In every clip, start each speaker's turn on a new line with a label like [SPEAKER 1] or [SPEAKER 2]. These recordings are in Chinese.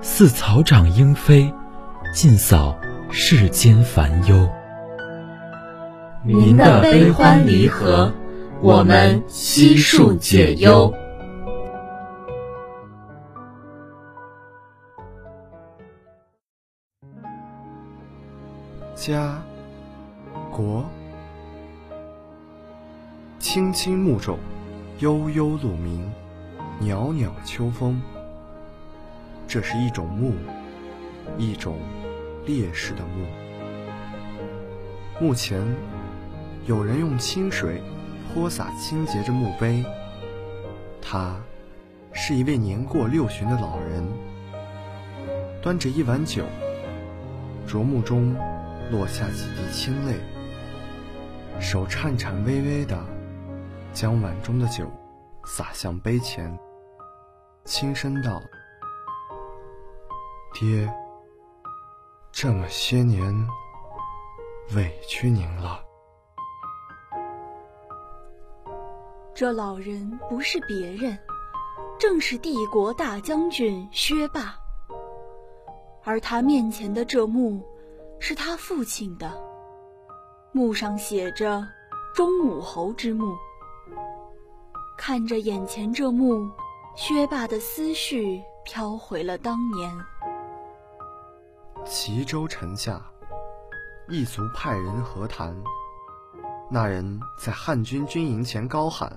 [SPEAKER 1] 似草长莺飞，尽扫世间烦忧。
[SPEAKER 2] 您的悲欢离合，我们悉数解忧。
[SPEAKER 3] 家，国，青青木种，悠悠鹿鸣，袅袅秋风。这是一种墓，一种烈士的墓。墓前有人用清水泼洒清洁着墓碑。他是一位年过六旬的老人，端着一碗酒，啄木中落下几滴清泪，手颤颤巍巍的将碗中的酒洒向碑前，轻声道。爹，这么些年委屈您了。
[SPEAKER 4] 这老人不是别人，正是帝国大将军薛霸。而他面前的这墓，是他父亲的，墓上写着“忠武侯之墓”。看着眼前这墓，薛霸的思绪飘回了当年。
[SPEAKER 3] 齐州城下，异族派人和谈。那人在汉军军营前高喊：“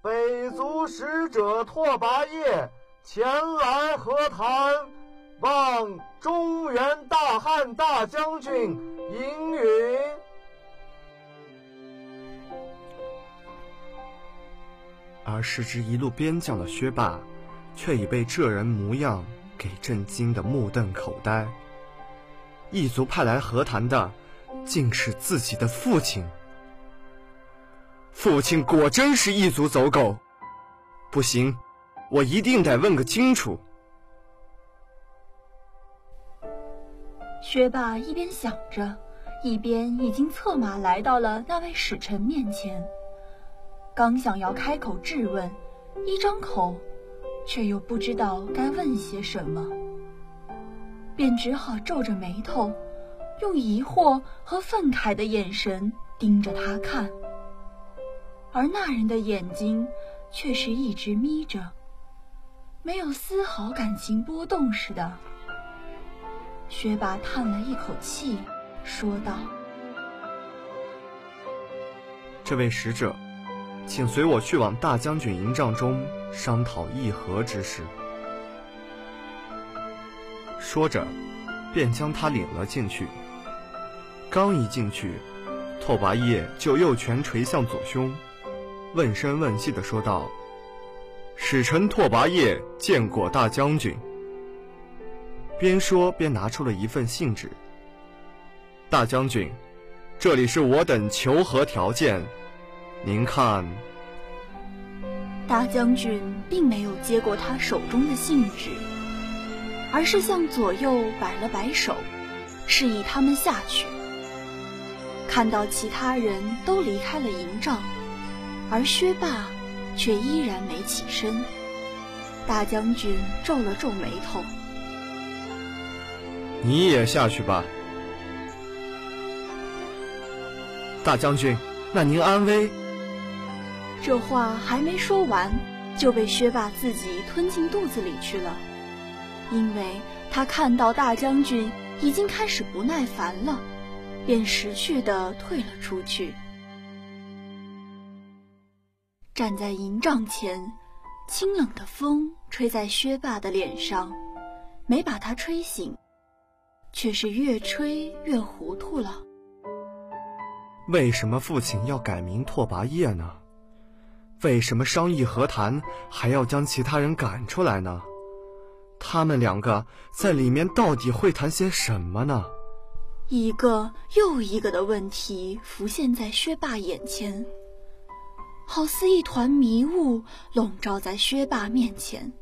[SPEAKER 5] 北族使者拓跋业前来和谈，望中原大汉大将军应允。”
[SPEAKER 3] 而时值一路边将的薛霸，却已被这人模样给震惊得目瞪口呆。异族派来和谈的，竟是自己的父亲。父亲果真是异族走狗，不行，我一定得问个清楚。
[SPEAKER 4] 薛霸一边想着，一边已经策马来到了那位使臣面前。刚想要开口质问，一张口，却又不知道该问些什么，便只好皱着眉头，用疑惑和愤慨的眼神盯着他看。而那人的眼睛却是一直眯着，没有丝毫感情波动似的。薛霸叹了一口气，说道：“
[SPEAKER 3] 这位使者。”请随我去往大将军营帐中商讨议和之事。说着，便将他领了进去。刚一进去，拓跋业就右拳捶向左胸，问声问气的说道：“使臣拓跋业见过大将军。”边说边拿出了一份信纸。大将军，这里是我等求和条件。您看，
[SPEAKER 4] 大将军并没有接过他手中的信纸，而是向左右摆了摆手，示意他们下去。看到其他人都离开了营帐，而薛霸却依然没起身。大将军皱了皱眉头：“
[SPEAKER 3] 你也下去吧。”大将军，那您安危？
[SPEAKER 4] 这话还没说完，就被薛霸自己吞进肚子里去了，因为他看到大将军已经开始不耐烦了，便识趣地退了出去。站在营帐前，清冷的风吹在薛霸的脸上，没把他吹醒，却是越吹越糊涂了。
[SPEAKER 3] 为什么父亲要改名拓跋业呢？为什么商议和谈还要将其他人赶出来呢？他们两个在里面到底会谈些什么呢？
[SPEAKER 4] 一个又一个的问题浮现在薛霸眼前，好似一团迷雾笼罩在薛霸面前。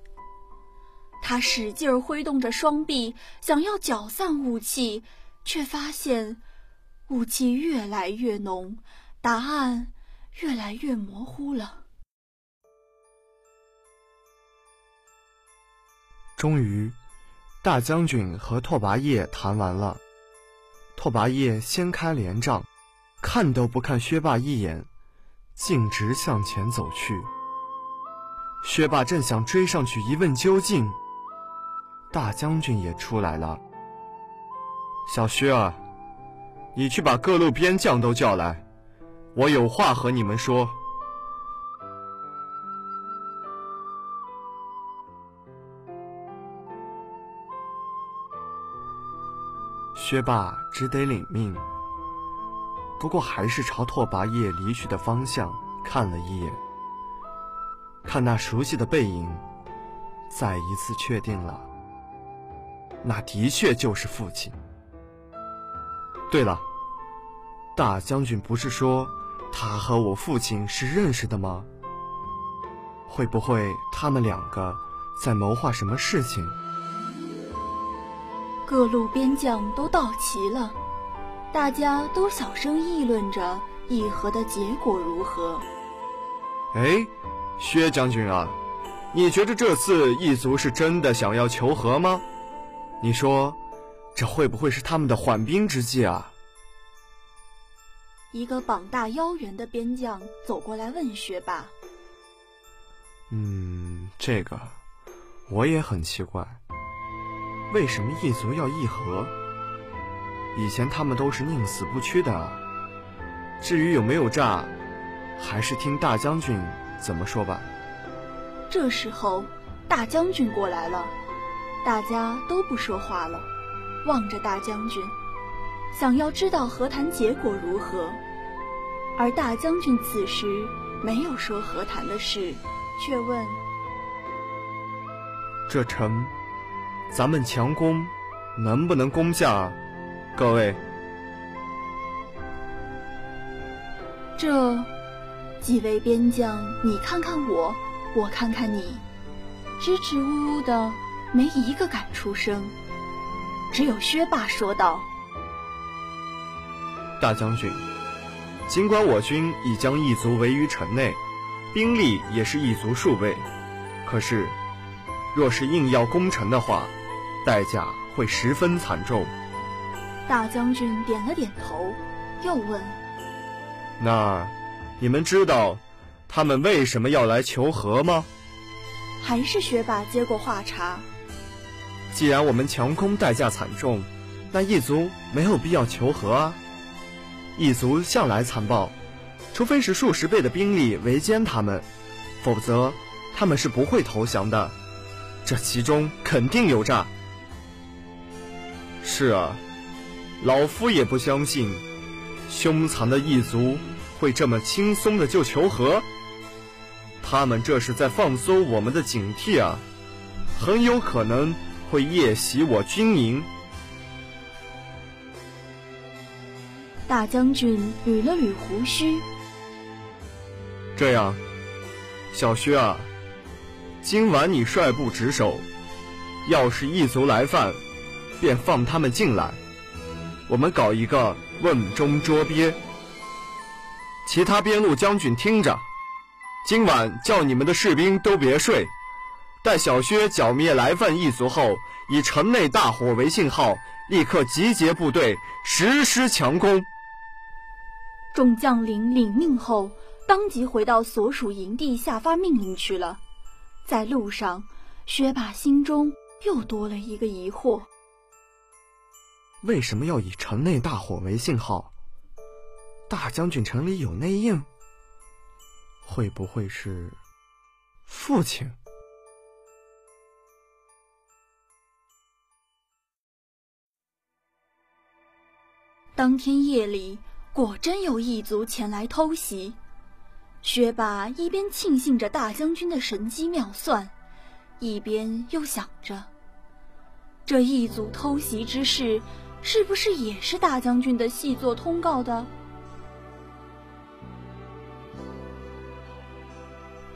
[SPEAKER 4] 他使劲挥动着双臂，想要搅散雾气，却发现。雾气越来越浓，答案越来越模糊了。
[SPEAKER 3] 终于，大将军和拓跋业谈完了。拓跋业掀开帘帐，看都不看薛霸一眼，径直向前走去。薛霸正想追上去一问究竟，大将军也出来了。小薛儿。你去把各路边将都叫来，我有话和你们说。薛霸只得领命，不过还是朝拓跋业离去的方向看了一眼，看那熟悉的背影，再一次确定了，那的确就是父亲。对了，大将军不是说他和我父亲是认识的吗？会不会他们两个在谋划什么事情？
[SPEAKER 4] 各路边将都到齐了，大家都小声议论着议和的结果如何。
[SPEAKER 3] 哎，薛将军啊，你觉得这次异族是真的想要求和吗？你说。这会不会是他们的缓兵之计啊？
[SPEAKER 4] 一个膀大腰圆的边将走过来问薛霸：“
[SPEAKER 3] 嗯，这个我也很奇怪，为什么异族要议和？以前他们都是宁死不屈的。至于有没有诈，还是听大将军怎么说吧。”
[SPEAKER 4] 这时候，大将军过来了，大家都不说话了。望着大将军，想要知道和谈结果如何，而大将军此时没有说和谈的事，却问：“
[SPEAKER 3] 这城，咱们强攻，能不能攻下？各位，
[SPEAKER 4] 这几位边将，你看看我，我看看你，支支吾吾的，没一个敢出声。”只有薛霸说道：“
[SPEAKER 3] 大将军，尽管我军已将异族围于城内，兵力也是异族数倍，可是，若是硬要攻城的话，代价会十分惨重。”
[SPEAKER 4] 大将军点了点头，又问：“
[SPEAKER 3] 那，你们知道他们为什么要来求和吗？”
[SPEAKER 4] 还是学霸接过话茬。
[SPEAKER 3] 既然我们强攻代价惨重，那异族没有必要求和啊。异族向来残暴，除非是数十倍的兵力围歼他们，否则他们是不会投降的。这其中肯定有诈。是啊，老夫也不相信，凶残的异族会这么轻松的就求和。他们这是在放松我们的警惕啊，很有可能。会夜袭我军营。
[SPEAKER 4] 大将军捋了捋胡须。
[SPEAKER 3] 这样，小薛啊，今晚你率部值守，要是异族来犯，便放他们进来，我们搞一个瓮中捉鳖。其他边路将军听着，今晚叫你们的士兵都别睡。待小薛剿灭来犯异族后，以城内大火为信号，立刻集结部队，实施强攻。
[SPEAKER 4] 众将领领命后，当即回到所属营地下发命令去了。在路上，薛霸心中又多了一个疑惑：
[SPEAKER 3] 为什么要以城内大火为信号？大将军城里有内应？会不会是父亲？
[SPEAKER 4] 当天夜里，果真有异族前来偷袭。薛霸一边庆幸着大将军的神机妙算，一边又想着：这异族偷袭之事，是不是也是大将军的细作通告的？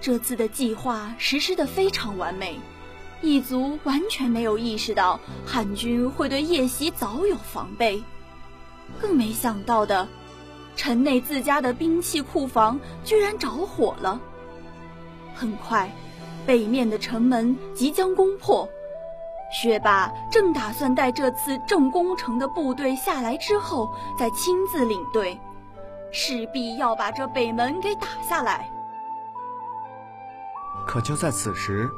[SPEAKER 4] 这次的计划实施的非常完美，异族完全没有意识到汉军会对夜袭早有防备。更没想到的，城内自家的兵器库房居然着火了。很快，北面的城门即将攻破。薛霸正打算待这次正攻城的部队下来之后，再亲自领队，势必要把这北门给打下来。
[SPEAKER 3] 可就在此时，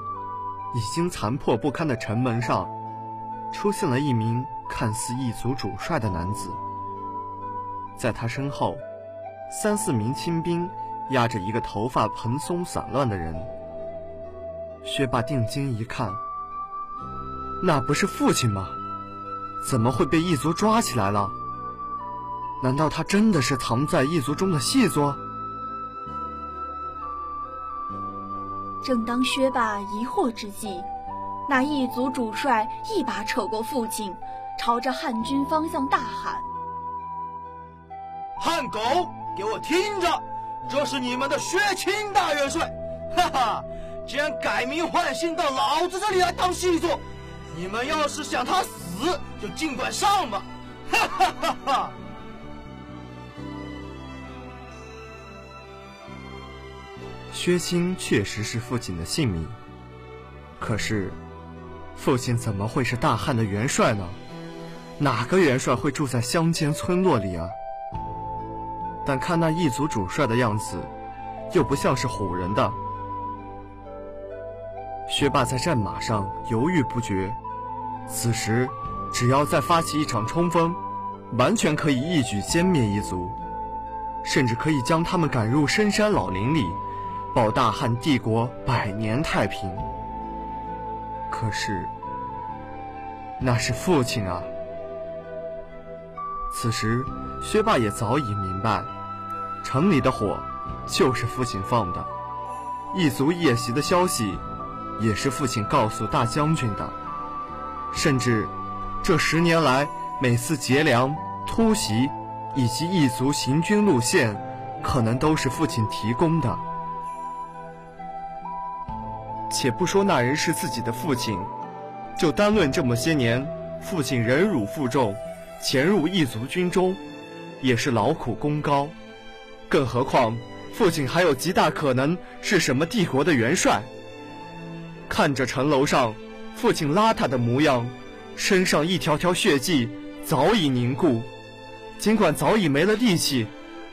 [SPEAKER 3] 已经残破不堪的城门上，出现了一名看似异族主帅的男子。在他身后，三四名亲兵压着一个头发蓬松散乱的人。薛霸定睛一看，那不是父亲吗？怎么会被异族抓起来了？难道他真的是藏在异族中的细作？
[SPEAKER 4] 正当薛霸疑惑之际，那异族主帅一把扯过父亲，朝着汉军方向大喊。
[SPEAKER 5] 汉狗，给我听着！这是你们的薛青大元帅，哈哈！竟然改名换姓到老子这里来当细作，你们要是想他死，就尽管上吧！哈哈哈哈！
[SPEAKER 3] 薛青确实是父亲的姓名，可是，父亲怎么会是大汉的元帅呢？哪个元帅会住在乡间村落里啊？但看那异族主帅的样子，又不像是唬人的。薛霸在战马上犹豫不决，此时只要再发起一场冲锋，完全可以一举歼灭异族，甚至可以将他们赶入深山老林里，保大汉帝国百年太平。可是，那是父亲啊！此时，薛霸也早已明白，城里的火就是父亲放的，异族夜袭的消息也是父亲告诉大将军的，甚至这十年来每次劫粮、突袭以及异族行军路线，可能都是父亲提供的。且不说那人是自己的父亲，就单论这么些年，父亲忍辱负重。潜入异族军中，也是劳苦功高，更何况父亲还有极大可能是什么帝国的元帅。看着城楼上父亲邋遢的模样，身上一条条血迹早已凝固，尽管早已没了力气，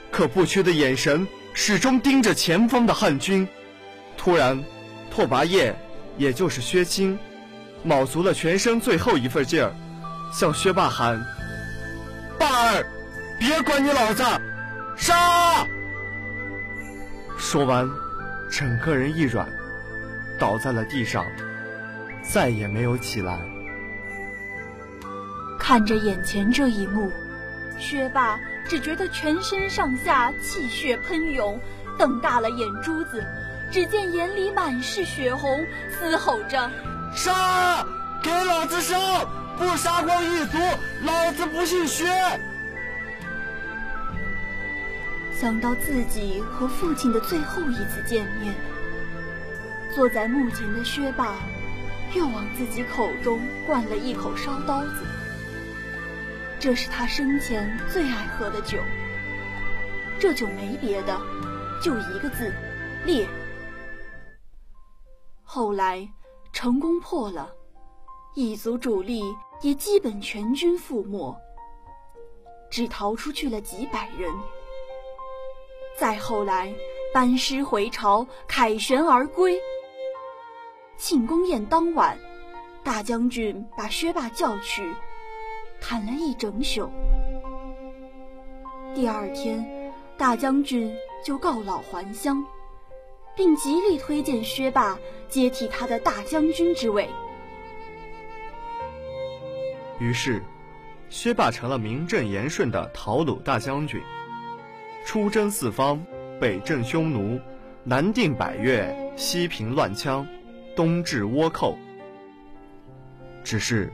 [SPEAKER 3] 可不屈的眼神始终盯着前方的汉军。突然，拓跋业，也就是薛青，卯足了全身最后一份劲儿，向薛霸喊。霸儿，别管你老子，杀！说完，整个人一软，倒在了地上，再也没有起来。
[SPEAKER 4] 看着眼前这一幕，薛霸只觉得全身上下气血喷涌，瞪大了眼珠子，只见眼里满是血红，嘶吼着：“
[SPEAKER 5] 杀！给老子杀！”不杀光一族，老子不姓薛！
[SPEAKER 4] 想到自己和父亲的最后一次见面，坐在墓前的薛霸又往自己口中灌了一口烧刀子。这是他生前最爱喝的酒。这酒没别的，就一个字：烈。后来，成功破了，异族主力。也基本全军覆没，只逃出去了几百人。再后来，班师回朝，凯旋而归。庆功宴当晚，大将军把薛霸叫去，谈了一整宿。第二天，大将军就告老还乡，并极力推荐薛霸接替他的大将军之位。
[SPEAKER 3] 于是，薛霸成了名正言顺的讨虏大将军，出征四方，北镇匈奴，南定百越，西平乱羌，东治倭寇。只是，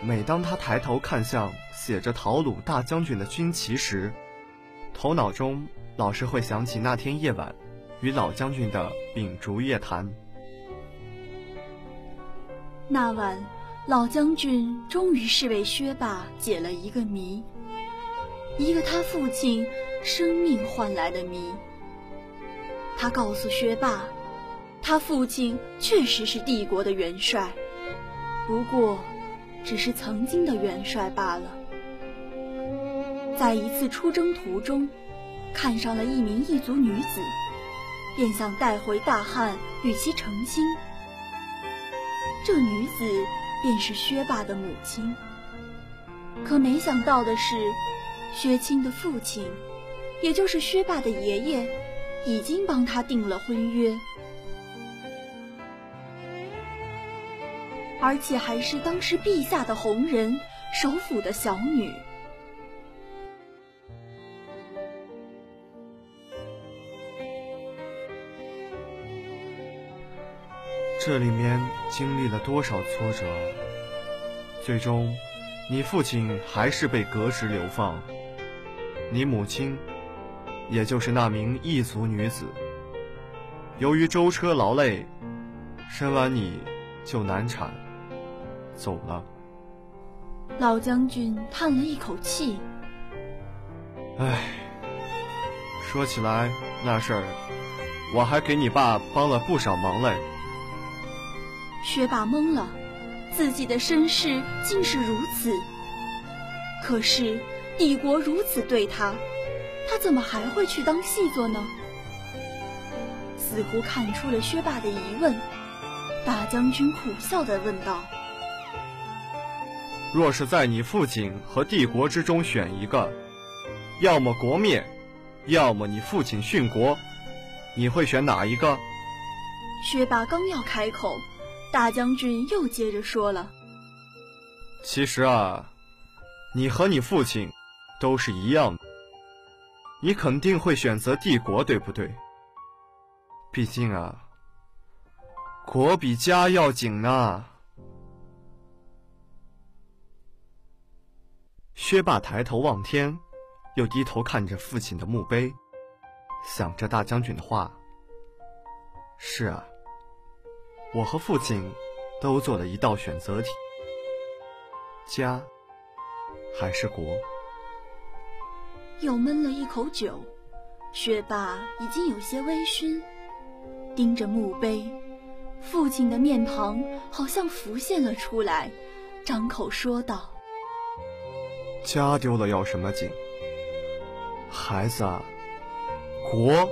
[SPEAKER 3] 每当他抬头看向写着“讨虏大将军”的军旗时，头脑中老是会想起那天夜晚与老将军的秉烛夜谈。
[SPEAKER 4] 那晚。老将军终于是为薛霸解了一个谜，一个他父亲生命换来的谜。他告诉薛霸，他父亲确实是帝国的元帅，不过只是曾经的元帅罢了。在一次出征途中，看上了一名异族女子，便想带回大汉与其成亲。这女子。便是薛霸的母亲。可没想到的是，薛青的父亲，也就是薛霸的爷爷，已经帮他定了婚约，而且还是当时陛下的红人，首府的小女。
[SPEAKER 3] 这里面经历了多少挫折？最终，你父亲还是被革职流放，你母亲，也就是那名异族女子，由于舟车劳累，生完你就难产，走了。
[SPEAKER 4] 老将军叹了一口气：“
[SPEAKER 3] 唉，说起来那事儿，我还给你爸帮了不少忙嘞。”
[SPEAKER 4] 薛霸懵了，自己的身世竟是如此。可是帝国如此对他，他怎么还会去当细作呢？似乎看出了薛霸的疑问，大将军苦笑的问道：“
[SPEAKER 3] 若是在你父亲和帝国之中选一个，要么国灭，要么你父亲殉国，你会选哪一个？”
[SPEAKER 4] 薛霸刚要开口。大将军又接着说了：“
[SPEAKER 3] 其实啊，你和你父亲都是一样的，你肯定会选择帝国，对不对？毕竟啊，国比家要紧呢。”薛霸抬头望天，又低头看着父亲的墓碑，想着大将军的话：“是啊。”我和父亲都做了一道选择题：家还是国？
[SPEAKER 4] 又闷了一口酒，薛霸已经有些微醺，盯着墓碑，父亲的面庞好像浮现了出来，张口说道：“
[SPEAKER 3] 家丢了要什么紧？孩子啊，国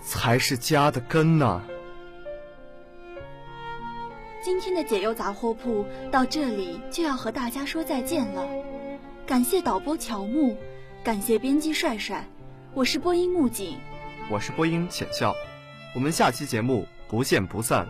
[SPEAKER 3] 才是家的根呢。”
[SPEAKER 4] 今天的解忧杂货铺到这里就要和大家说再见了，感谢导播乔木，感谢编辑帅帅，我是播音木槿，
[SPEAKER 3] 我是播音浅笑，我们下期节目不见不散。